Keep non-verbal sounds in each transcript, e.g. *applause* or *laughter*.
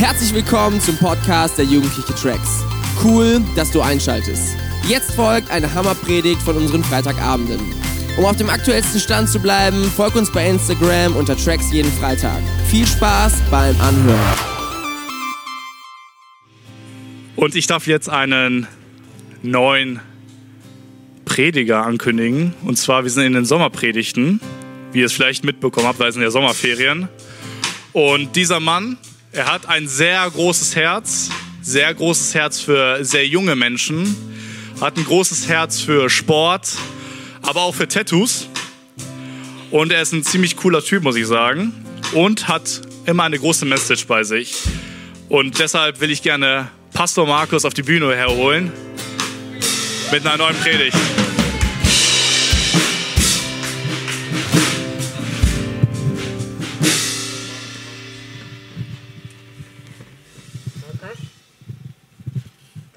Herzlich willkommen zum Podcast der Jugendliche Tracks. Cool, dass du einschaltest. Jetzt folgt eine Hammerpredigt von unseren Freitagabenden. Um auf dem aktuellsten Stand zu bleiben, folg uns bei Instagram unter Tracks jeden Freitag. Viel Spaß beim Anhören. Und ich darf jetzt einen neuen Prediger ankündigen. Und zwar, wir sind in den Sommerpredigten, wie ihr es vielleicht mitbekommen habt, weil es sind ja Sommerferien. Und dieser Mann, er hat ein sehr großes Herz, sehr großes Herz für sehr junge Menschen, hat ein großes Herz für Sport, aber auch für Tattoos. Und er ist ein ziemlich cooler Typ, muss ich sagen. Und hat immer eine große Message bei sich. Und deshalb will ich gerne Pastor Markus auf die Bühne herholen mit einer neuen Predigt.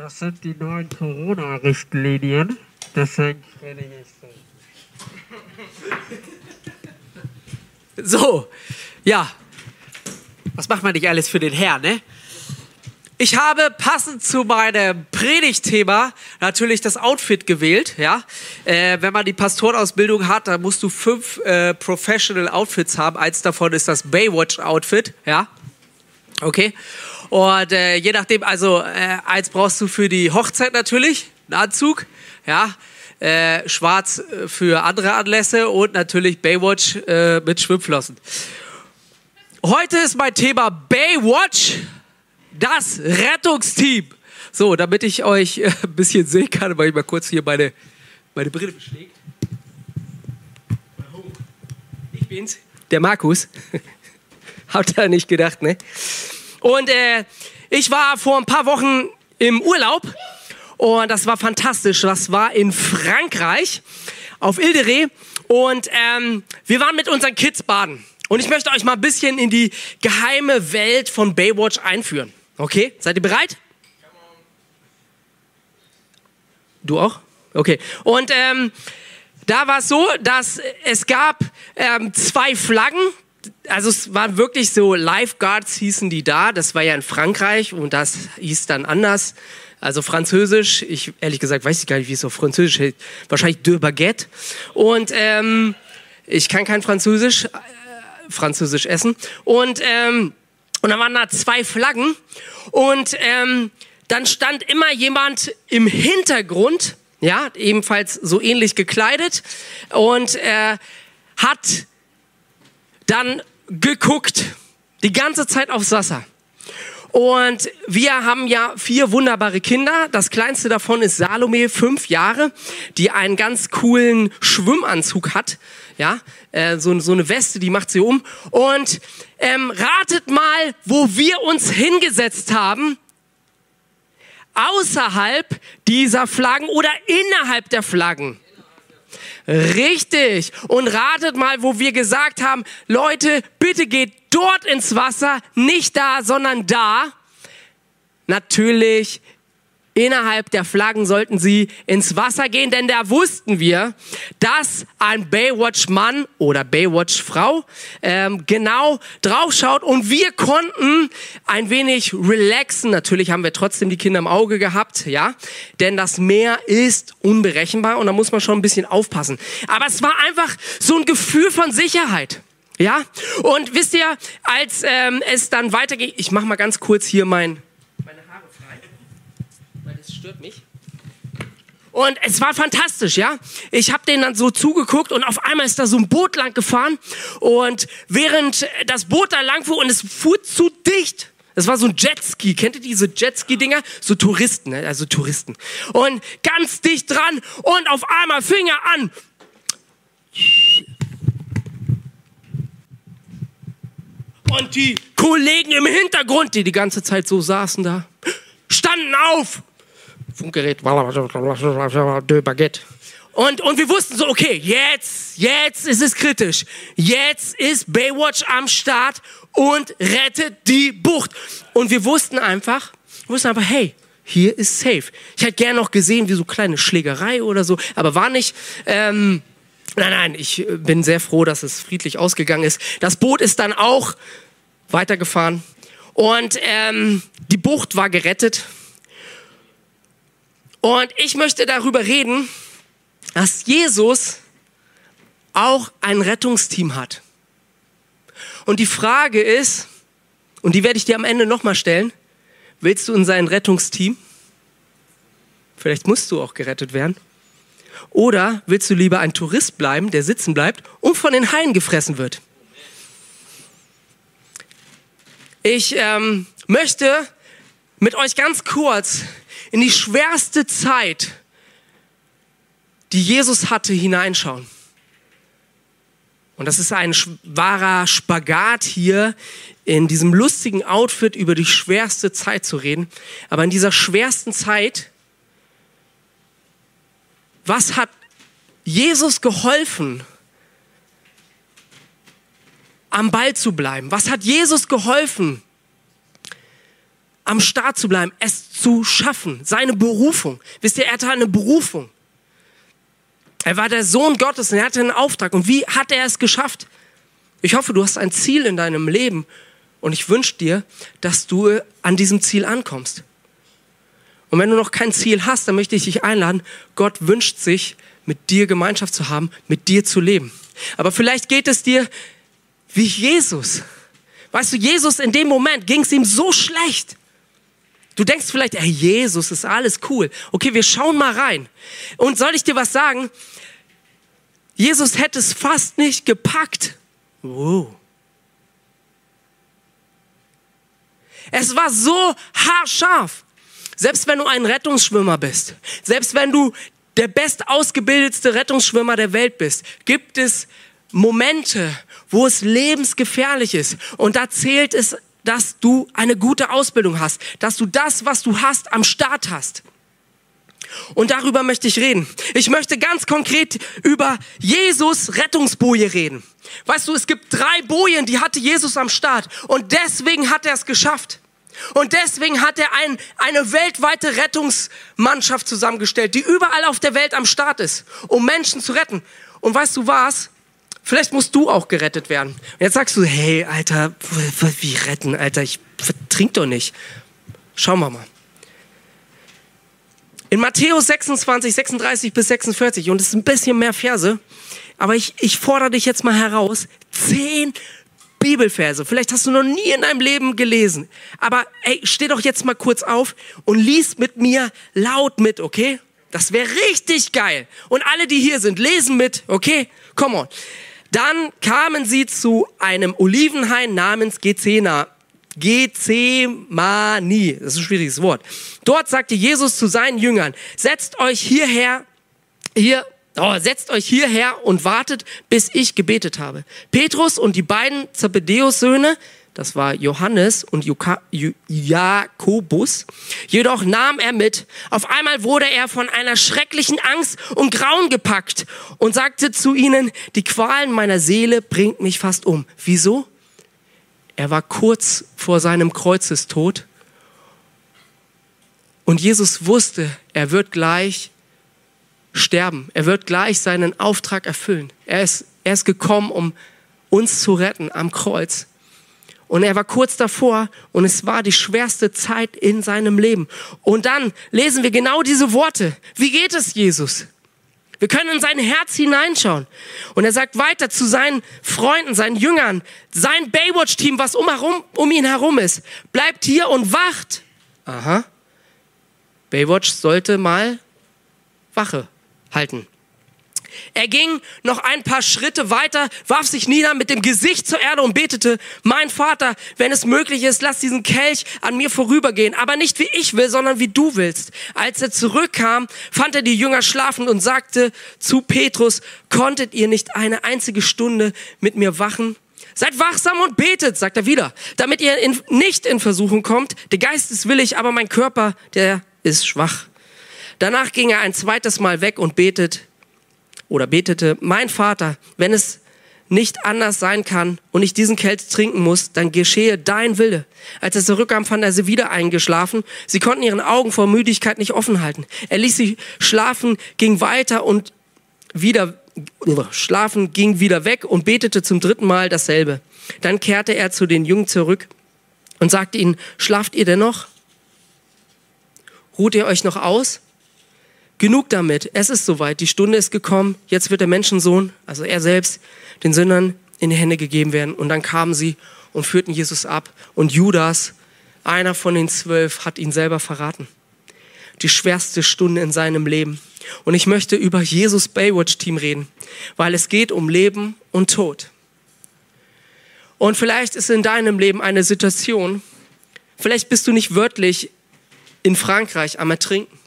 Das sind die neuen Corona-Richtlinien. Deswegen predige ich so. So, ja. Was macht man nicht alles für den Herrn, ne? Ich habe passend zu meinem Predigtthema natürlich das Outfit gewählt. Ja, äh, wenn man die Pastorenausbildung hat, dann musst du fünf äh, Professional Outfits haben. Eins davon ist das Baywatch Outfit. Ja, okay. Und äh, je nachdem, also äh, eins brauchst du für die Hochzeit natürlich, einen Anzug. Ja, äh, schwarz äh, für andere Anlässe und natürlich Baywatch äh, mit Schwimmflossen. Heute ist mein Thema Baywatch das Rettungsteam. So, damit ich euch äh, ein bisschen sehen kann, weil ich mal kurz hier meine, meine Brille beschlägt. Ich bin's, der Markus. *laughs* Habt ihr nicht gedacht, ne? Und äh, ich war vor ein paar Wochen im Urlaub und das war fantastisch. Das war in Frankreich auf Ilderé und ähm, wir waren mit unseren Kids baden. Und ich möchte euch mal ein bisschen in die geheime Welt von Baywatch einführen. Okay, seid ihr bereit? Du auch? Okay. Und ähm, da war es so, dass es gab ähm, zwei Flaggen. Also es waren wirklich so Lifeguards hießen die da. Das war ja in Frankreich und das hieß dann anders. Also Französisch. Ich ehrlich gesagt weiß ich gar nicht, wie es auf Französisch heißt. Wahrscheinlich de Baguette. Und ähm, ich kann kein Französisch, äh, Französisch essen. Und ähm, und dann waren da zwei Flaggen und ähm, dann stand immer jemand im Hintergrund, ja, ebenfalls so ähnlich gekleidet und äh, hat dann geguckt, die ganze Zeit aufs Wasser. Und wir haben ja vier wunderbare Kinder. Das kleinste davon ist Salome, fünf Jahre, die einen ganz coolen Schwimmanzug hat. Ja, äh, so, so eine Weste, die macht sie um. Und ähm, ratet mal, wo wir uns hingesetzt haben. Außerhalb dieser Flaggen oder innerhalb der Flaggen. Richtig. Und ratet mal, wo wir gesagt haben, Leute, bitte geht dort ins Wasser, nicht da, sondern da. Natürlich Innerhalb der Flaggen sollten sie ins Wasser gehen, denn da wussten wir, dass ein Baywatch-Mann oder Baywatch-Frau ähm, genau draufschaut und wir konnten ein wenig relaxen. Natürlich haben wir trotzdem die Kinder im Auge gehabt, ja, denn das Meer ist unberechenbar und da muss man schon ein bisschen aufpassen. Aber es war einfach so ein Gefühl von Sicherheit. Ja, und wisst ihr, als ähm, es dann weitergeht, ich mache mal ganz kurz hier mein stört mich. Und es war fantastisch, ja. Ich habe denen dann so zugeguckt und auf einmal ist da so ein Boot lang gefahren und während das Boot da lang fuhr und es fuhr zu dicht, das war so ein Jetski. Kennt ihr diese Jetski-Dinger? So Touristen, ne? also Touristen. Und ganz dicht dran und auf einmal fing er an. Und die Kollegen im Hintergrund, die die ganze Zeit so saßen da, standen auf Funkgerät, de Baguette. Und, und wir wussten so, okay, jetzt, jetzt ist es kritisch. Jetzt ist Baywatch am Start und rettet die Bucht. Und wir wussten einfach, wussten einfach, hey, hier ist safe. Ich hätte gerne noch gesehen, wie so kleine Schlägerei oder so, aber war nicht. Ähm, nein, nein, ich bin sehr froh, dass es friedlich ausgegangen ist. Das Boot ist dann auch weitergefahren Und ähm, die Bucht war gerettet. Und ich möchte darüber reden, dass Jesus auch ein Rettungsteam hat. Und die Frage ist, und die werde ich dir am Ende nochmal stellen, willst du in sein Rettungsteam? Vielleicht musst du auch gerettet werden. Oder willst du lieber ein Tourist bleiben, der sitzen bleibt und von den Haien gefressen wird? Ich ähm, möchte mit euch ganz kurz in die schwerste Zeit, die Jesus hatte, hineinschauen. Und das ist ein wahrer Spagat hier, in diesem lustigen Outfit über die schwerste Zeit zu reden. Aber in dieser schwersten Zeit, was hat Jesus geholfen, am Ball zu bleiben? Was hat Jesus geholfen, am Start zu bleiben, es zu schaffen, seine Berufung? Wisst ihr, er hatte eine Berufung. Er war der Sohn Gottes und er hatte einen Auftrag. Und wie hat er es geschafft? Ich hoffe, du hast ein Ziel in deinem Leben und ich wünsche dir, dass du an diesem Ziel ankommst. Und wenn du noch kein Ziel hast, dann möchte ich dich einladen. Gott wünscht sich, mit dir Gemeinschaft zu haben, mit dir zu leben. Aber vielleicht geht es dir wie Jesus. Weißt du, Jesus in dem Moment ging es ihm so schlecht. Du denkst vielleicht, ey, Jesus ist alles cool. Okay, wir schauen mal rein. Und soll ich dir was sagen? Jesus hätte es fast nicht gepackt. Wow. Es war so haarscharf. Selbst wenn du ein Rettungsschwimmer bist, selbst wenn du der bestausgebildetste Rettungsschwimmer der Welt bist, gibt es Momente, wo es lebensgefährlich ist. Und da zählt es, dass du eine gute Ausbildung hast, dass du das, was du hast, am Start hast. Und darüber möchte ich reden. Ich möchte ganz konkret über Jesus Rettungsboje reden. Weißt du, es gibt drei Bojen, die hatte Jesus am Start. Und deswegen hat er es geschafft. Und deswegen hat er ein, eine weltweite Rettungsmannschaft zusammengestellt, die überall auf der Welt am Start ist, um Menschen zu retten. Und weißt du was? Vielleicht musst du auch gerettet werden. Und jetzt sagst du, hey, Alter, wie retten, Alter, ich trink doch nicht. Schauen wir mal. In Matthäus 26, 36 bis 46, und es ist ein bisschen mehr Verse, aber ich, ich fordere dich jetzt mal heraus, zehn Bibelverse. Vielleicht hast du noch nie in deinem Leben gelesen. Aber ey, steh doch jetzt mal kurz auf und lies mit mir laut mit, okay? Das wäre richtig geil. Und alle, die hier sind, lesen mit, okay? Come on. Dann kamen sie zu einem Olivenhain namens Gezena. Gethsemani, das ist ein schwieriges Wort. Dort sagte Jesus zu seinen Jüngern, setzt euch hierher, hier, oh, setzt euch hierher und wartet, bis ich gebetet habe. Petrus und die beiden Zebedeus-Söhne, das war Johannes und Jakobus. Jedoch nahm er mit. Auf einmal wurde er von einer schrecklichen Angst und Grauen gepackt und sagte zu ihnen, die Qualen meiner Seele bringt mich fast um. Wieso? Er war kurz vor seinem Kreuzestod und Jesus wusste, er wird gleich sterben. Er wird gleich seinen Auftrag erfüllen. Er ist, er ist gekommen, um uns zu retten am Kreuz. Und er war kurz davor und es war die schwerste Zeit in seinem Leben. Und dann lesen wir genau diese Worte. Wie geht es Jesus? Wir können in sein Herz hineinschauen. Und er sagt weiter zu seinen Freunden, seinen Jüngern, sein Baywatch-Team, was um, herum, um ihn herum ist. Bleibt hier und wacht. Aha. Baywatch sollte mal Wache halten. Er ging noch ein paar Schritte weiter, warf sich nieder mit dem Gesicht zur Erde und betete, mein Vater, wenn es möglich ist, lass diesen Kelch an mir vorübergehen, aber nicht wie ich will, sondern wie du willst. Als er zurückkam, fand er die Jünger schlafend und sagte zu Petrus, konntet ihr nicht eine einzige Stunde mit mir wachen? Seid wachsam und betet, sagt er wieder, damit ihr in, nicht in Versuchung kommt. Der Geist ist willig, aber mein Körper, der ist schwach. Danach ging er ein zweites Mal weg und betet, oder betete, mein Vater, wenn es nicht anders sein kann und ich diesen Kelch trinken muss, dann geschehe dein Wille. Als er zurückkam, fand er sie wieder eingeschlafen. Sie konnten ihren Augen vor Müdigkeit nicht offen halten. Er ließ sie schlafen, ging weiter und wieder, schlafen, ging wieder weg und betete zum dritten Mal dasselbe. Dann kehrte er zu den Jungen zurück und sagt ihnen, schlaft ihr denn noch? Ruht ihr euch noch aus? Genug damit, es ist soweit, die Stunde ist gekommen, jetzt wird der Menschensohn, also er selbst, den Sündern in die Hände gegeben werden. Und dann kamen sie und führten Jesus ab. Und Judas, einer von den zwölf, hat ihn selber verraten. Die schwerste Stunde in seinem Leben. Und ich möchte über Jesus Baywatch Team reden, weil es geht um Leben und Tod. Und vielleicht ist in deinem Leben eine Situation, vielleicht bist du nicht wörtlich in Frankreich am Ertrinken.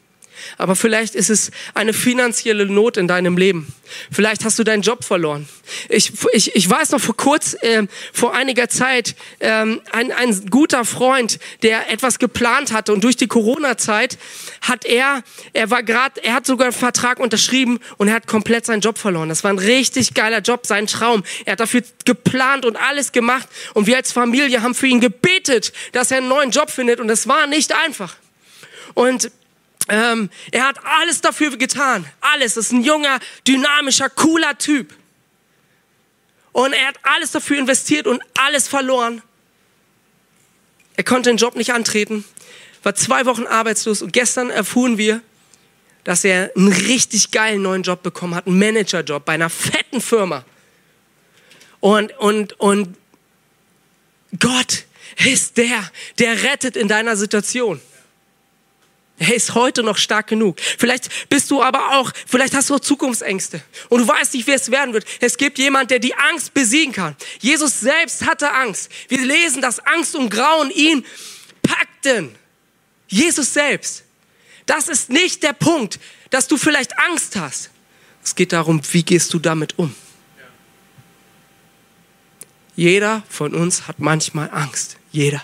Aber vielleicht ist es eine finanzielle Not in deinem Leben. Vielleicht hast du deinen Job verloren. Ich, ich, ich weiß noch vor kurz, äh, vor einiger Zeit, ähm, ein, ein guter Freund, der etwas geplant hatte und durch die Corona-Zeit hat er, er war gerade, er hat sogar einen Vertrag unterschrieben und er hat komplett seinen Job verloren. Das war ein richtig geiler Job, sein Traum. Er hat dafür geplant und alles gemacht und wir als Familie haben für ihn gebetet, dass er einen neuen Job findet und es war nicht einfach. Und ähm, er hat alles dafür getan. Alles. Das ist ein junger, dynamischer, cooler Typ. Und er hat alles dafür investiert und alles verloren. Er konnte den Job nicht antreten, war zwei Wochen arbeitslos und gestern erfuhren wir, dass er einen richtig geilen neuen Job bekommen hat, einen Managerjob bei einer fetten Firma. Und, und, und Gott ist der, der rettet in deiner Situation. Er ist heute noch stark genug. Vielleicht bist du aber auch, vielleicht hast du auch Zukunftsängste und du weißt nicht, wie es werden wird. Es gibt jemand, der die Angst besiegen kann. Jesus selbst hatte Angst. Wir lesen, dass Angst und Grauen ihn packten. Jesus selbst. Das ist nicht der Punkt, dass du vielleicht Angst hast. Es geht darum, wie gehst du damit um. Jeder von uns hat manchmal Angst. Jeder.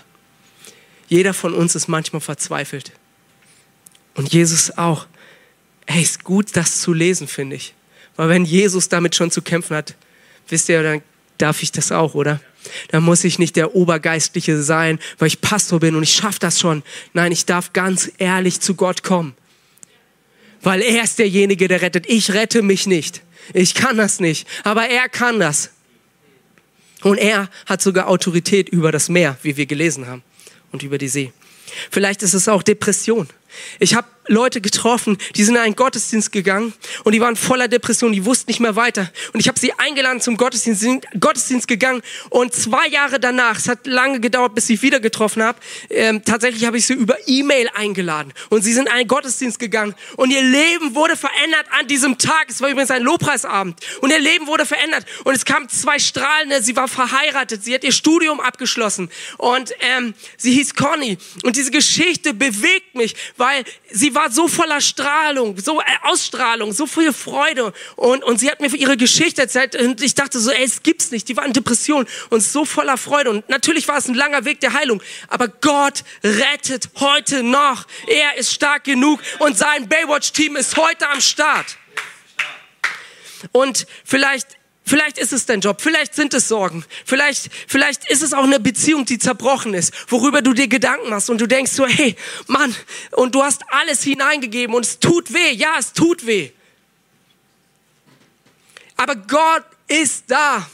Jeder von uns ist manchmal verzweifelt. Und Jesus auch. Ey, ist gut, das zu lesen, finde ich. Weil wenn Jesus damit schon zu kämpfen hat, wisst ihr, dann darf ich das auch, oder? Dann muss ich nicht der Obergeistliche sein, weil ich Pastor bin und ich schaffe das schon. Nein, ich darf ganz ehrlich zu Gott kommen. Weil er ist derjenige, der rettet. Ich rette mich nicht. Ich kann das nicht. Aber er kann das. Und er hat sogar Autorität über das Meer, wie wir gelesen haben, und über die See. Vielleicht ist es auch Depression. Ich habe Leute getroffen, die sind in einen Gottesdienst gegangen und die waren voller Depression, die wussten nicht mehr weiter. Und ich habe sie eingeladen zum Gottesdienst, sind Gottesdienst gegangen und zwei Jahre danach, es hat lange gedauert, bis ich wieder getroffen habe, ähm, tatsächlich habe ich sie über E-Mail eingeladen und sie sind in einen Gottesdienst gegangen. Und ihr Leben wurde verändert an diesem Tag. Es war übrigens ein Lobpreisabend. Und ihr Leben wurde verändert. Und es kamen zwei Strahlende, sie war verheiratet, sie hat ihr Studium abgeschlossen. Und ähm, sie hieß Conny. Und diese Geschichte bewegt mich, weil sie war so voller Strahlung, so äh, Ausstrahlung, so viel Freude. Und, und sie hat mir ihre Geschichte erzählt und ich dachte so, ey, es gibt's nicht. Die war in Depression und so voller Freude. Und natürlich war es ein langer Weg der Heilung. Aber Gott rettet heute noch. Er ist stark genug und sein Baywatch-Team ist heute am Start. Und vielleicht Vielleicht ist es dein Job, vielleicht sind es Sorgen, vielleicht, vielleicht ist es auch eine Beziehung, die zerbrochen ist, worüber du dir Gedanken machst und du denkst so, hey, Mann, und du hast alles hineingegeben und es tut weh, ja, es tut weh. Aber Gott ist da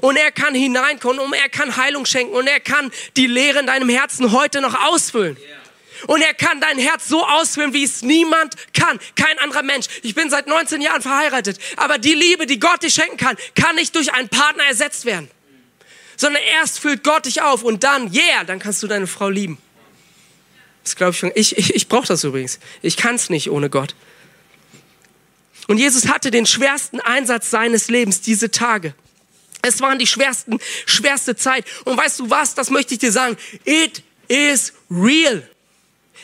und er kann hineinkommen und er kann Heilung schenken und er kann die Leere in deinem Herzen heute noch ausfüllen. Yeah. Und er kann dein Herz so ausfüllen, wie es niemand kann. Kein anderer Mensch. Ich bin seit 19 Jahren verheiratet. Aber die Liebe, die Gott dir schenken kann, kann nicht durch einen Partner ersetzt werden. Sondern erst füllt Gott dich auf und dann, yeah, dann kannst du deine Frau lieben. Das glaube ich schon. Ich, ich, ich brauche das übrigens. Ich kann es nicht ohne Gott. Und Jesus hatte den schwersten Einsatz seines Lebens diese Tage. Es waren die schwersten, schwerste Zeit. Und weißt du was? Das möchte ich dir sagen. It is real.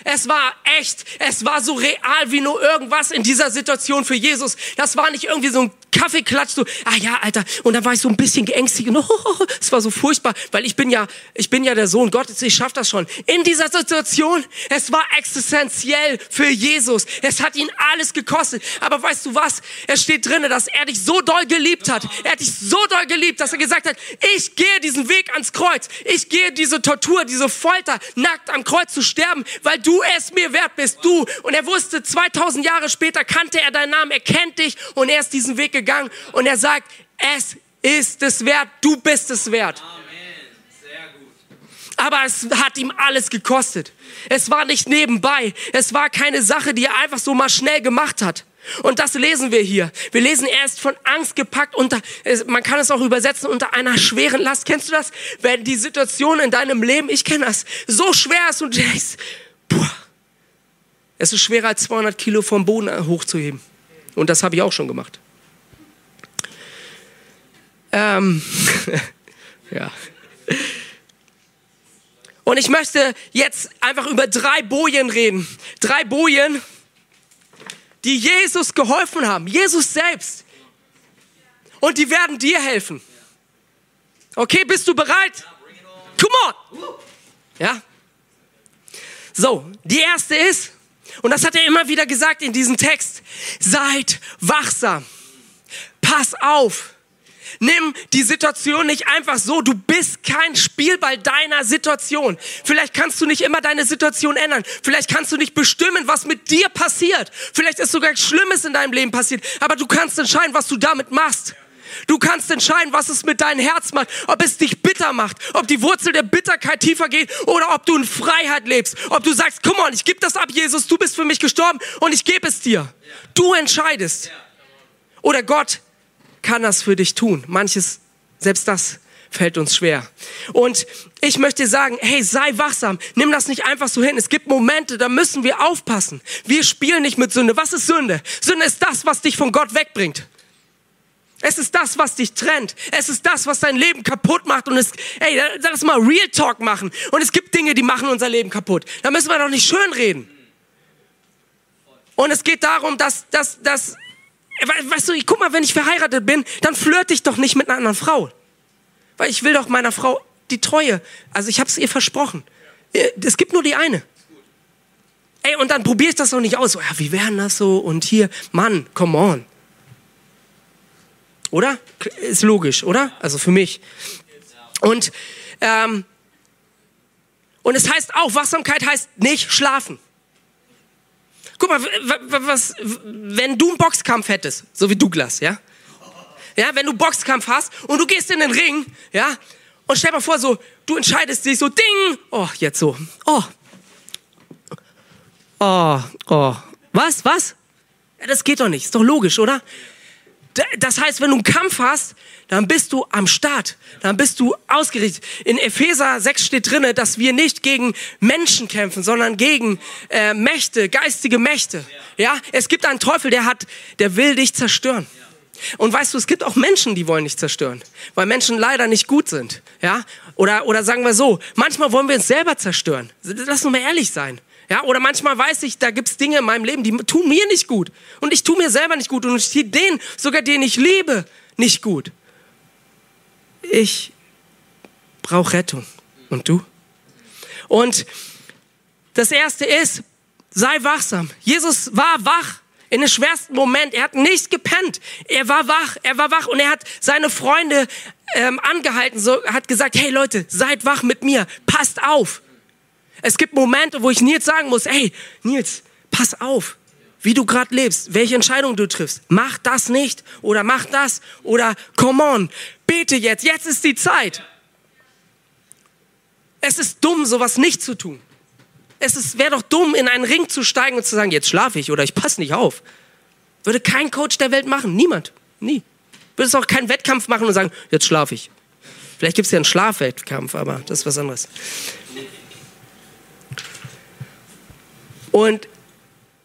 Es war echt. Es war so real wie nur irgendwas in dieser Situation für Jesus. Das war nicht irgendwie so ein Kaffeeklatsch, so, ah ja, Alter. Und dann war ich so ein bisschen geängstigt. Und, *laughs* oh, es war so furchtbar, weil ich bin ja, ich bin ja der Sohn Gottes, ich schaff das schon. In dieser Situation, es war existenziell für Jesus. Es hat ihn alles gekostet. Aber weißt du was? Es steht drinnen, dass er dich so doll geliebt hat. Er hat dich so doll geliebt, dass er gesagt hat, ich gehe diesen Weg ans Kreuz. Ich gehe diese Tortur, diese Folter, nackt am Kreuz zu sterben, weil du es mir wert bist. Du. Und er wusste, 2000 Jahre später kannte er deinen Namen, er kennt dich und er ist diesen Weg gegangen gegangen und er sagt, es ist es wert, du bist es wert. Aber es hat ihm alles gekostet. Es war nicht nebenbei. Es war keine Sache, die er einfach so mal schnell gemacht hat. Und das lesen wir hier. Wir lesen, er ist von Angst gepackt unter, man kann es auch übersetzen, unter einer schweren Last. Kennst du das? Wenn die Situation in deinem Leben, ich kenne das, so schwer ist und du denkst, boah, es ist schwerer als 200 Kilo vom Boden hochzuheben. Und das habe ich auch schon gemacht. Ähm, *laughs* ja. Und ich möchte jetzt einfach über drei Bojen reden. Drei Bojen, die Jesus geholfen haben. Jesus selbst. Und die werden dir helfen. Okay, bist du bereit? Come on. Ja. So, die erste ist, und das hat er immer wieder gesagt in diesem Text, seid wachsam. Pass auf. Nimm die Situation nicht einfach so. Du bist kein Spielball deiner Situation. Vielleicht kannst du nicht immer deine Situation ändern. Vielleicht kannst du nicht bestimmen, was mit dir passiert. Vielleicht ist sogar Schlimmes in deinem Leben passiert. Aber du kannst entscheiden, was du damit machst. Du kannst entscheiden, was es mit deinem Herz macht, ob es dich bitter macht, ob die Wurzel der Bitterkeit tiefer geht oder ob du in Freiheit lebst, ob du sagst, komm on, ich gebe das ab, Jesus, du bist für mich gestorben und ich gebe es dir. Du entscheidest. Oder Gott kann das für dich tun. Manches, selbst das fällt uns schwer. Und ich möchte sagen, hey, sei wachsam. Nimm das nicht einfach so hin. Es gibt Momente, da müssen wir aufpassen. Wir spielen nicht mit Sünde. Was ist Sünde? Sünde ist das, was dich von Gott wegbringt. Es ist das, was dich trennt. Es ist das, was dein Leben kaputt macht. Und es, ey, lass mal Real Talk machen. Und es gibt Dinge, die machen unser Leben kaputt. Da müssen wir doch nicht schön reden. Und es geht darum, dass, dass, dass Weißt du, ich, guck mal, wenn ich verheiratet bin, dann flirte ich doch nicht mit einer anderen Frau. Weil ich will doch meiner Frau die Treue. Also ich habe es ihr versprochen. Äh, es gibt nur die eine. Ey, und dann probiere ich das doch nicht aus. So, ja, wie wären das so? Und hier, Mann, come on. Oder? Ist logisch, oder? Also für mich. Und, ähm, und es heißt auch, Wachsamkeit heißt nicht schlafen. Guck mal, was, wenn du einen Boxkampf hättest, so wie Douglas, ja? Ja, wenn du Boxkampf hast und du gehst in den Ring, ja? Und stell dir mal vor, so, du entscheidest dich so, ding, oh, jetzt so, oh. Oh, oh. Was, was? Ja, das geht doch nicht, ist doch logisch, oder? Das heißt, wenn du einen Kampf hast, dann bist du am Start, dann bist du ausgerichtet. In Epheser 6 steht drinne, dass wir nicht gegen Menschen kämpfen, sondern gegen äh, Mächte, geistige Mächte. Ja, es gibt einen Teufel, der hat, der will dich zerstören. Und weißt du, es gibt auch Menschen, die wollen dich zerstören, weil Menschen leider nicht gut sind. Ja, oder oder sagen wir so, manchmal wollen wir uns selber zerstören. Lass uns mal ehrlich sein. Ja, oder manchmal weiß ich, da gibt's Dinge in meinem Leben, die tun mir nicht gut. Und ich tue mir selber nicht gut. Und ich tue den, sogar den ich liebe, nicht gut. Ich brauche Rettung. Und du? Und das erste ist, sei wachsam. Jesus war wach in den schwersten Moment. Er hat nicht gepennt. Er war wach. Er war wach und er hat seine Freunde ähm, angehalten. So hat gesagt: Hey Leute, seid wach mit mir. Passt auf. Es gibt Momente, wo ich Nils sagen muss, hey, Nils, pass auf, wie du gerade lebst, welche Entscheidung du triffst. Mach das nicht oder mach das oder come on, bete jetzt, jetzt ist die Zeit. Es ist dumm, sowas nicht zu tun. Es wäre doch dumm, in einen Ring zu steigen und zu sagen, jetzt schlafe ich oder ich passe nicht auf. Würde kein Coach der Welt machen, niemand, nie. Würde es auch keinen Wettkampf machen und sagen, jetzt schlafe ich. Vielleicht gibt es ja einen Schlafwettkampf, aber das ist was anderes. Und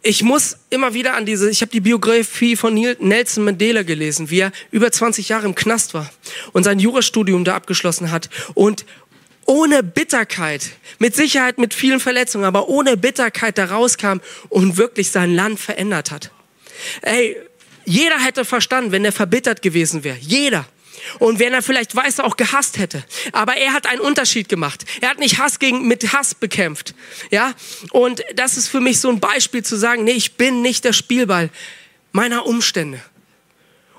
ich muss immer wieder an diese, ich habe die Biografie von Nelson Mandela gelesen, wie er über 20 Jahre im Knast war und sein Jurastudium da abgeschlossen hat und ohne Bitterkeit, mit Sicherheit mit vielen Verletzungen, aber ohne Bitterkeit da rauskam und wirklich sein Land verändert hat. Ey, jeder hätte verstanden, wenn er verbittert gewesen wäre. Jeder. Und wenn er vielleicht weiß, auch gehasst hätte. Aber er hat einen Unterschied gemacht. Er hat nicht Hass gegen, mit Hass bekämpft. Ja? Und das ist für mich so ein Beispiel zu sagen, nee, ich bin nicht der Spielball meiner Umstände.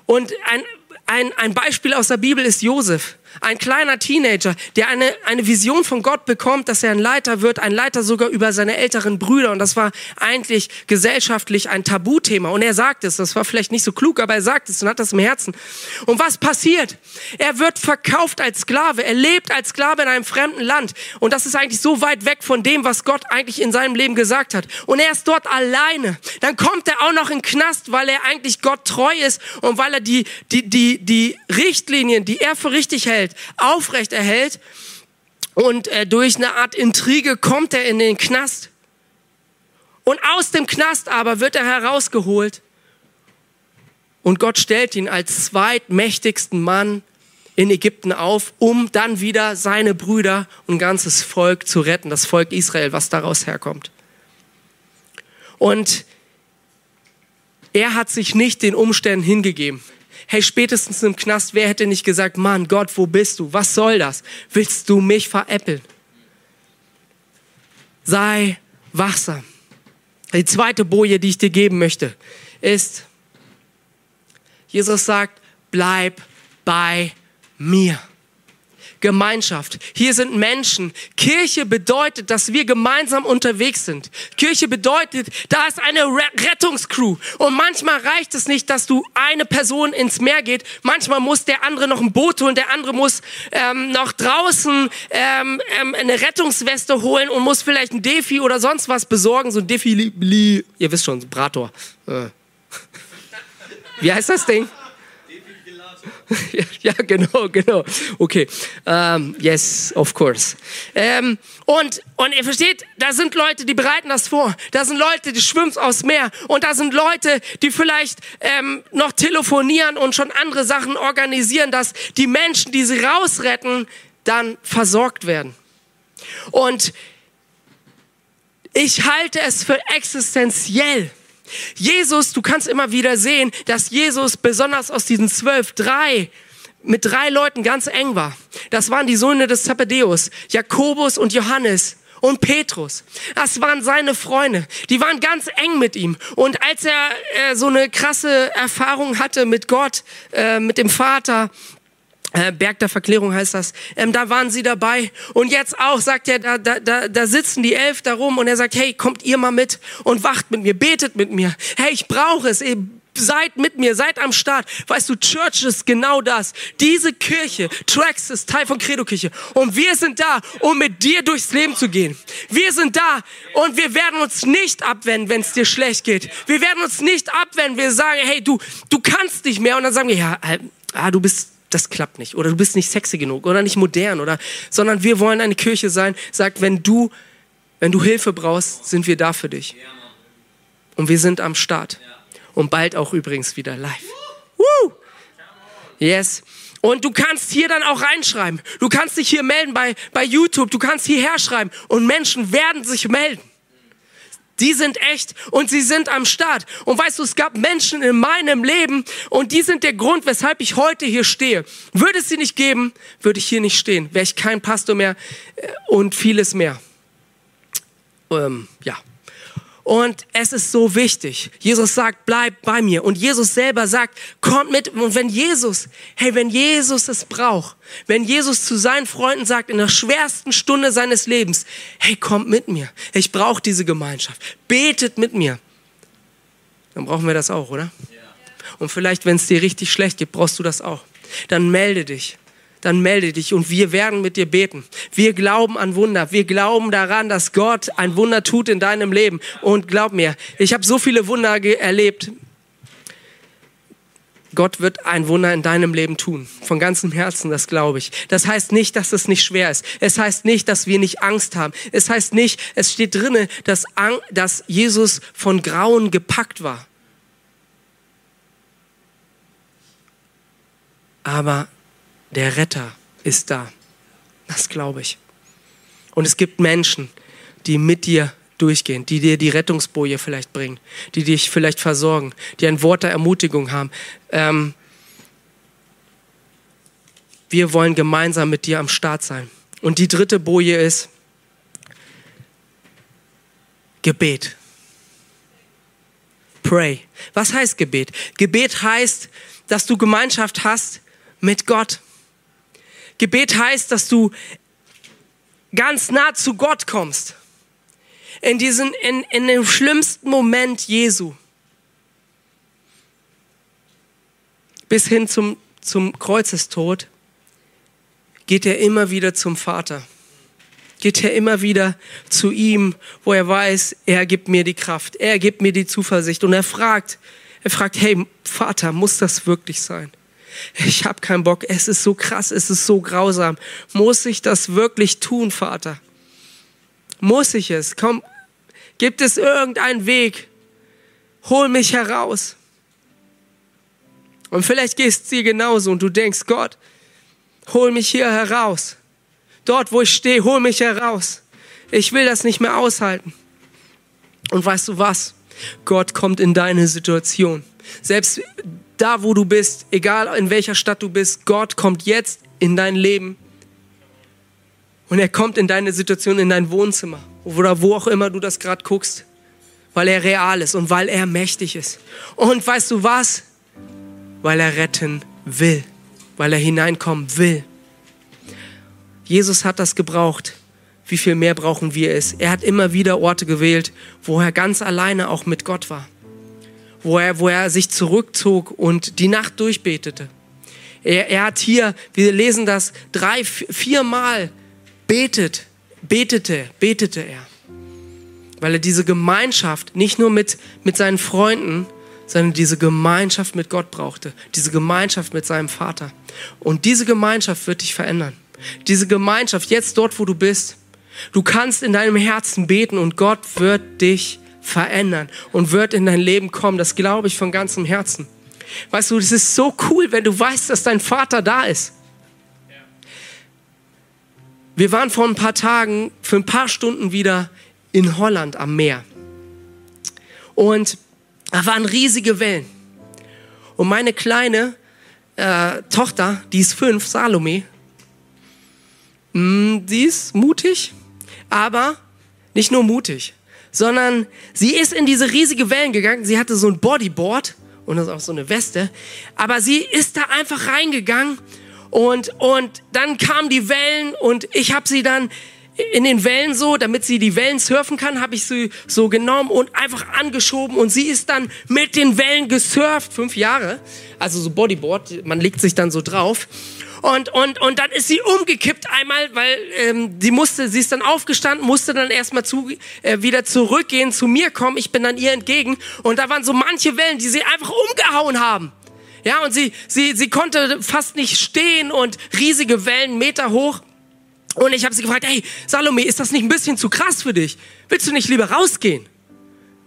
Und ein, ein, ein Beispiel aus der Bibel ist Josef. Ein kleiner Teenager, der eine, eine Vision von Gott bekommt, dass er ein Leiter wird, ein Leiter sogar über seine älteren Brüder. Und das war eigentlich gesellschaftlich ein Tabuthema. Und er sagt es, das war vielleicht nicht so klug, aber er sagt es und hat das im Herzen. Und was passiert? Er wird verkauft als Sklave. Er lebt als Sklave in einem fremden Land. Und das ist eigentlich so weit weg von dem, was Gott eigentlich in seinem Leben gesagt hat. Und er ist dort alleine. Dann kommt er auch noch in den Knast, weil er eigentlich Gott treu ist und weil er die, die, die, die Richtlinien, die er für richtig hält, aufrecht erhält. Und äh, durch eine Art Intrige kommt er in den Knast. Und aus dem Knast aber wird er herausgeholt. Und Gott stellt ihn als zweitmächtigsten Mann in Ägypten auf, um dann wieder seine Brüder und ganzes Volk zu retten, das Volk Israel, was daraus herkommt. Und er hat sich nicht den Umständen hingegeben. Hey, spätestens im Knast, wer hätte nicht gesagt, Mann, Gott, wo bist du? Was soll das? Willst du mich veräppeln? Sei wachsam. Die zweite Boje, die ich dir geben möchte, ist, Jesus sagt, bleib bei mir. Gemeinschaft. Hier sind Menschen. Kirche bedeutet, dass wir gemeinsam unterwegs sind. Kirche bedeutet, da ist eine Rettungscrew. Und manchmal reicht es nicht, dass du eine Person ins Meer geht. Manchmal muss der andere noch ein Boot holen, der andere muss ähm, noch draußen ähm, ähm, eine Rettungsweste holen und muss vielleicht ein Defi oder sonst was besorgen. So ein Defi, ihr wisst schon, Brator. Äh. *laughs* Wie heißt das Ding? *laughs* ja, genau, genau. Okay. Um, ähm, yes, of course. Ähm, und, und ihr versteht, da sind Leute, die bereiten das vor. Da sind Leute, die schwimmen aufs Meer. Und da sind Leute, die vielleicht ähm, noch telefonieren und schon andere Sachen organisieren, dass die Menschen, die sie rausretten, dann versorgt werden. Und ich halte es für existenziell, Jesus, du kannst immer wieder sehen, dass Jesus besonders aus diesen zwölf drei mit drei Leuten ganz eng war. Das waren die Söhne des Zebedeus, Jakobus und Johannes und Petrus. Das waren seine Freunde. Die waren ganz eng mit ihm. Und als er äh, so eine krasse Erfahrung hatte mit Gott, äh, mit dem Vater, äh, Berg der Verklärung heißt das. Ähm, da waren sie dabei. Und jetzt auch sagt er, da, da, da, da sitzen die elf da rum und er sagt, hey, kommt ihr mal mit und wacht mit mir, betet mit mir. Hey, ich brauche es. Ihr seid mit mir, seid am Start. Weißt du, Church ist genau das. Diese Kirche, Tracks ist Teil von Credo Kirche. Und wir sind da, um mit dir durchs Leben zu gehen. Wir sind da und wir werden uns nicht abwenden, wenn es dir schlecht geht. Wir werden uns nicht abwenden. Wir sagen, hey, du, du kannst nicht mehr. Und dann sagen wir, ja, ah, du bist das klappt nicht oder du bist nicht sexy genug oder nicht modern oder sondern wir wollen eine Kirche sein, sagt, wenn du wenn du Hilfe brauchst, sind wir da für dich. Und wir sind am Start. Und bald auch übrigens wieder live. Woo! Yes. Und du kannst hier dann auch reinschreiben. Du kannst dich hier melden bei, bei YouTube. Du kannst hierher schreiben. Und Menschen werden sich melden. Die sind echt und sie sind am Start. Und weißt du, es gab Menschen in meinem Leben und die sind der Grund, weshalb ich heute hier stehe. Würde es sie nicht geben, würde ich hier nicht stehen. Wäre ich kein Pastor mehr äh, und vieles mehr. Ähm, ja. Und es ist so wichtig. Jesus sagt, bleib bei mir. Und Jesus selber sagt, kommt mit. Und wenn Jesus, hey, wenn Jesus es braucht, wenn Jesus zu seinen Freunden sagt, in der schwersten Stunde seines Lebens, hey, kommt mit mir. Ich brauche diese Gemeinschaft. Betet mit mir. Dann brauchen wir das auch, oder? Und vielleicht, wenn es dir richtig schlecht geht, brauchst du das auch. Dann melde dich dann melde dich und wir werden mit dir beten. Wir glauben an Wunder. Wir glauben daran, dass Gott ein Wunder tut in deinem Leben. Und glaub mir, ich habe so viele Wunder erlebt. Gott wird ein Wunder in deinem Leben tun. Von ganzem Herzen, das glaube ich. Das heißt nicht, dass es nicht schwer ist. Es heißt nicht, dass wir nicht Angst haben. Es heißt nicht, es steht drinne, dass, dass Jesus von Grauen gepackt war. Aber der Retter ist da. Das glaube ich. Und es gibt Menschen, die mit dir durchgehen, die dir die Rettungsboje vielleicht bringen, die dich vielleicht versorgen, die ein Wort der Ermutigung haben. Ähm, wir wollen gemeinsam mit dir am Start sein. Und die dritte Boje ist Gebet. Pray. Was heißt Gebet? Gebet heißt, dass du Gemeinschaft hast mit Gott. Gebet heißt, dass du ganz nah zu Gott kommst. In, diesen, in, in dem schlimmsten Moment Jesu. Bis hin zum, zum Kreuzestod geht er immer wieder zum Vater. Geht er immer wieder zu ihm, wo er weiß, er gibt mir die Kraft, er gibt mir die Zuversicht. Und er fragt, er fragt, hey Vater, muss das wirklich sein? Ich habe keinen Bock, es ist so krass, es ist so grausam. Muss ich das wirklich tun, Vater? Muss ich es? Komm, gibt es irgendeinen Weg? Hol mich heraus. Und vielleicht gehst du dir genauso und du denkst, Gott, hol mich hier heraus. Dort, wo ich stehe, hol mich heraus. Ich will das nicht mehr aushalten. Und weißt du was? Gott kommt in deine Situation. Selbst da, wo du bist, egal in welcher Stadt du bist, Gott kommt jetzt in dein Leben. Und er kommt in deine Situation, in dein Wohnzimmer oder wo auch immer du das gerade guckst, weil er real ist und weil er mächtig ist. Und weißt du was? Weil er retten will, weil er hineinkommen will. Jesus hat das gebraucht. Wie viel mehr brauchen wir es? Er hat immer wieder Orte gewählt, wo er ganz alleine auch mit Gott war wo er, wo er sich zurückzog und die Nacht durchbetete. Er, er hat hier, wir lesen das drei, viermal betet, betete, betete er. Weil er diese Gemeinschaft nicht nur mit, mit seinen Freunden, sondern diese Gemeinschaft mit Gott brauchte. Diese Gemeinschaft mit seinem Vater. Und diese Gemeinschaft wird dich verändern. Diese Gemeinschaft, jetzt dort, wo du bist. Du kannst in deinem Herzen beten und Gott wird dich verändern und wird in dein Leben kommen. Das glaube ich von ganzem Herzen. Weißt du, es ist so cool, wenn du weißt, dass dein Vater da ist. Wir waren vor ein paar Tagen für ein paar Stunden wieder in Holland am Meer. Und da waren riesige Wellen. Und meine kleine äh, Tochter, die ist fünf, Salome, mh, mm, die ist mutig, aber nicht nur mutig, sondern sie ist in diese riesige Wellen gegangen. Sie hatte so ein Bodyboard und das ist auch so eine Weste, aber sie ist da einfach reingegangen und, und dann kamen die Wellen und ich habe sie dann in den Wellen so, damit sie die Wellen surfen kann, habe ich sie so genommen und einfach angeschoben und sie ist dann mit den Wellen gesurft, fünf Jahre, also so Bodyboard, man legt sich dann so drauf und, und, und dann ist sie umgekippt einmal, weil ähm, sie musste, sie ist dann aufgestanden, musste dann erstmal zu, äh, wieder zurückgehen, zu mir kommen. Ich bin dann ihr entgegen. Und da waren so manche Wellen, die sie einfach umgehauen haben. Ja, und sie, sie, sie konnte fast nicht stehen und riesige Wellen, Meter hoch. Und ich habe sie gefragt, hey, Salome, ist das nicht ein bisschen zu krass für dich? Willst du nicht lieber rausgehen?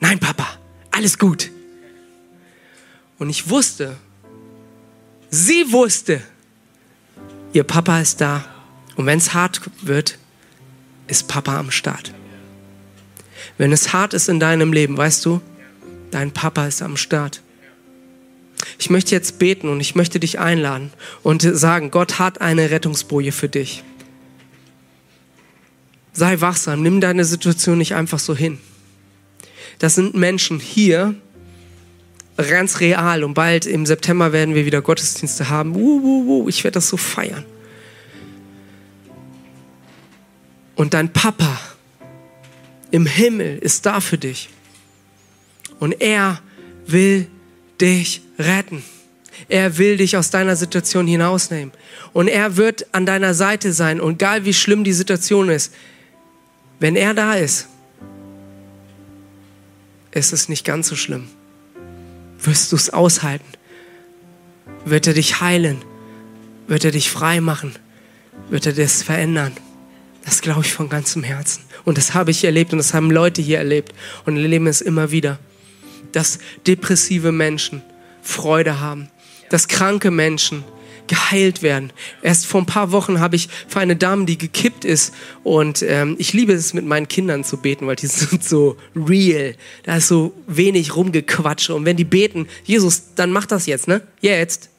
Nein, Papa, alles gut. Und ich wusste, sie wusste, Ihr Papa ist da. Und wenn es hart wird, ist Papa am Start. Wenn es hart ist in deinem Leben, weißt du, dein Papa ist am Start. Ich möchte jetzt beten und ich möchte dich einladen und sagen, Gott hat eine Rettungsboje für dich. Sei wachsam, nimm deine Situation nicht einfach so hin. Das sind Menschen hier, ganz real und bald im September werden wir wieder Gottesdienste haben. Uh, uh, uh, ich werde das so feiern. Und dein Papa im Himmel ist da für dich. Und er will dich retten. Er will dich aus deiner Situation hinausnehmen. Und er wird an deiner Seite sein. Und egal wie schlimm die Situation ist, wenn er da ist, ist es nicht ganz so schlimm wirst du es aushalten? Wird er dich heilen? Wird er dich frei machen? Wird er das verändern? Das glaube ich von ganzem Herzen. Und das habe ich erlebt und das haben Leute hier erlebt und erleben es immer wieder, dass depressive Menschen Freude haben, dass kranke Menschen geheilt werden. Erst vor ein paar Wochen habe ich für eine Dame, die gekippt ist, und ähm, ich liebe es, mit meinen Kindern zu beten, weil die *laughs* sind so real. Da ist so wenig rumgequatsche. Und wenn die beten, Jesus, dann mach das jetzt, ne? Jetzt.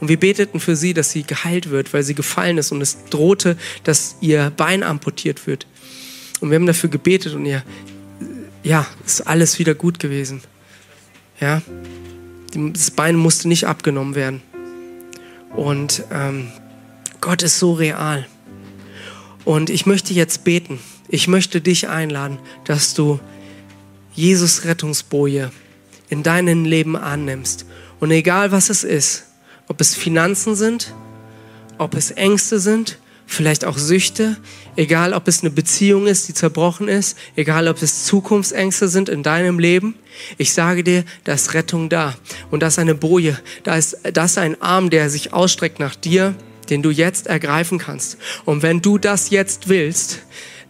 Und wir beteten für sie, dass sie geheilt wird, weil sie gefallen ist und es drohte, dass ihr Bein amputiert wird. Und wir haben dafür gebetet und ihr, ja, ist alles wieder gut gewesen. Ja, das Bein musste nicht abgenommen werden. Und ähm, Gott ist so real. Und ich möchte jetzt beten. Ich möchte dich einladen, dass du Jesus Rettungsboje in deinem Leben annimmst. Und egal was es ist, ob es Finanzen sind, ob es Ängste sind, vielleicht auch Süchte, egal ob es eine Beziehung ist, die zerbrochen ist, egal ob es Zukunftsängste sind in deinem Leben, ich sage dir, da ist Rettung da und da ist eine Boje, da ist, da ist ein Arm, der sich ausstreckt nach dir, den du jetzt ergreifen kannst. Und wenn du das jetzt willst,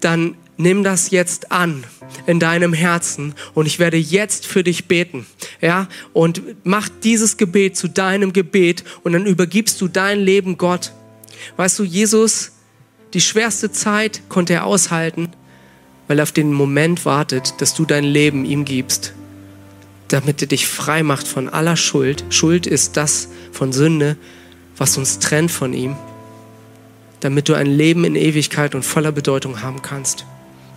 dann nimm das jetzt an in deinem Herzen und ich werde jetzt für dich beten. Ja, und mach dieses Gebet zu deinem Gebet und dann übergibst du dein Leben Gott. Weißt du, Jesus, die schwerste Zeit konnte er aushalten, weil er auf den Moment wartet, dass du dein Leben ihm gibst, damit er dich frei macht von aller Schuld. Schuld ist das von Sünde, was uns trennt von ihm, damit du ein Leben in Ewigkeit und voller Bedeutung haben kannst.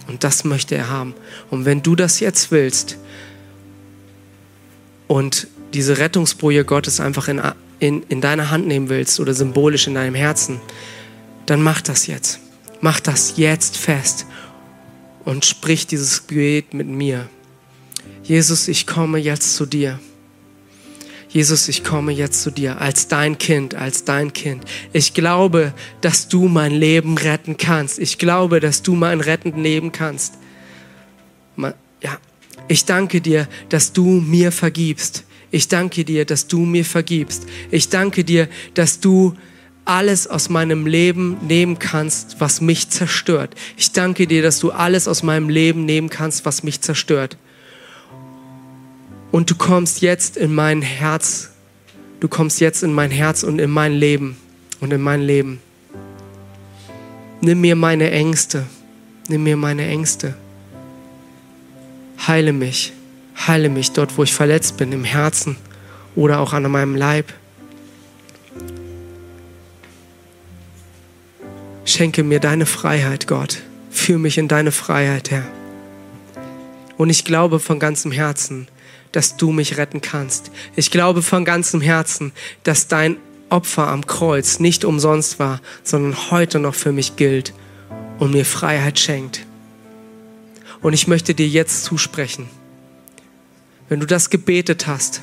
Und das möchte er haben. Und wenn du das jetzt willst und diese Rettungsboje Gottes einfach in, in, in deiner Hand nehmen willst oder symbolisch in deinem Herzen, dann mach das jetzt. Mach das jetzt fest und sprich dieses Gebet mit mir. Jesus, ich komme jetzt zu dir. Jesus, ich komme jetzt zu dir als dein Kind, als dein Kind. Ich glaube, dass du mein Leben retten kannst. Ich glaube, dass du mein Retten leben kannst. Ja, ich danke dir, dass du mir vergibst. Ich danke dir, dass du mir vergibst. Ich danke dir, dass du alles aus meinem Leben nehmen kannst, was mich zerstört. Ich danke dir, dass du alles aus meinem Leben nehmen kannst, was mich zerstört und du kommst jetzt in mein Herz. Du kommst jetzt in mein Herz und in mein Leben und in mein Leben. Nimm mir meine Ängste. Nimm mir meine Ängste. Heile mich. Heile mich dort, wo ich verletzt bin, im Herzen oder auch an meinem Leib. Schenke mir deine Freiheit, Gott. Führ mich in deine Freiheit, Herr. Und ich glaube von ganzem Herzen, dass du mich retten kannst. Ich glaube von ganzem Herzen, dass dein Opfer am Kreuz nicht umsonst war, sondern heute noch für mich gilt und mir Freiheit schenkt. Und ich möchte dir jetzt zusprechen. Wenn du das gebetet hast,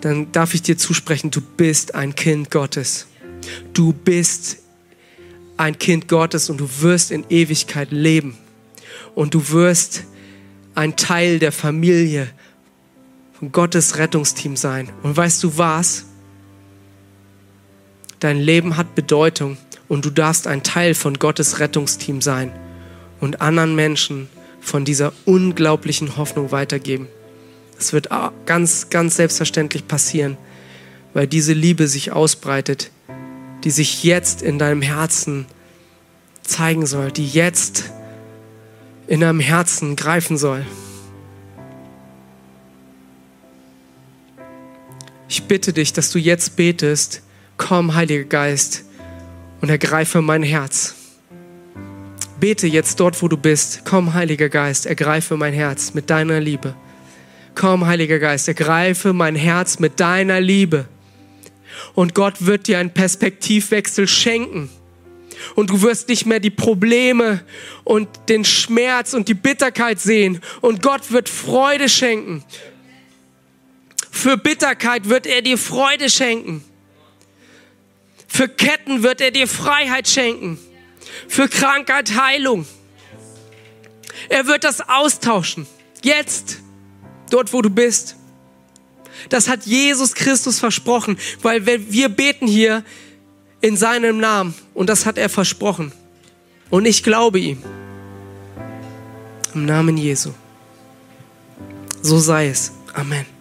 dann darf ich dir zusprechen, du bist ein Kind Gottes. Du bist ein Kind Gottes und du wirst in Ewigkeit leben. Und du wirst ein Teil der Familie von Gottes Rettungsteam sein. Und weißt du was? Dein Leben hat Bedeutung und du darfst ein Teil von Gottes Rettungsteam sein und anderen Menschen von dieser unglaublichen Hoffnung weitergeben. Das wird ganz, ganz selbstverständlich passieren, weil diese Liebe sich ausbreitet, die sich jetzt in deinem Herzen zeigen soll, die jetzt in deinem Herzen greifen soll. Ich bitte dich, dass du jetzt betest, komm, Heiliger Geist, und ergreife mein Herz. Bete jetzt dort, wo du bist. Komm, Heiliger Geist, ergreife mein Herz mit deiner Liebe. Komm, Heiliger Geist, ergreife mein Herz mit deiner Liebe. Und Gott wird dir einen Perspektivwechsel schenken. Und du wirst nicht mehr die Probleme und den Schmerz und die Bitterkeit sehen. Und Gott wird Freude schenken. Für Bitterkeit wird er dir Freude schenken. Für Ketten wird er dir Freiheit schenken. Für Krankheit Heilung. Er wird das austauschen. Jetzt, dort wo du bist. Das hat Jesus Christus versprochen, weil wir beten hier in seinem Namen und das hat er versprochen. Und ich glaube ihm. Im Namen Jesu. So sei es. Amen.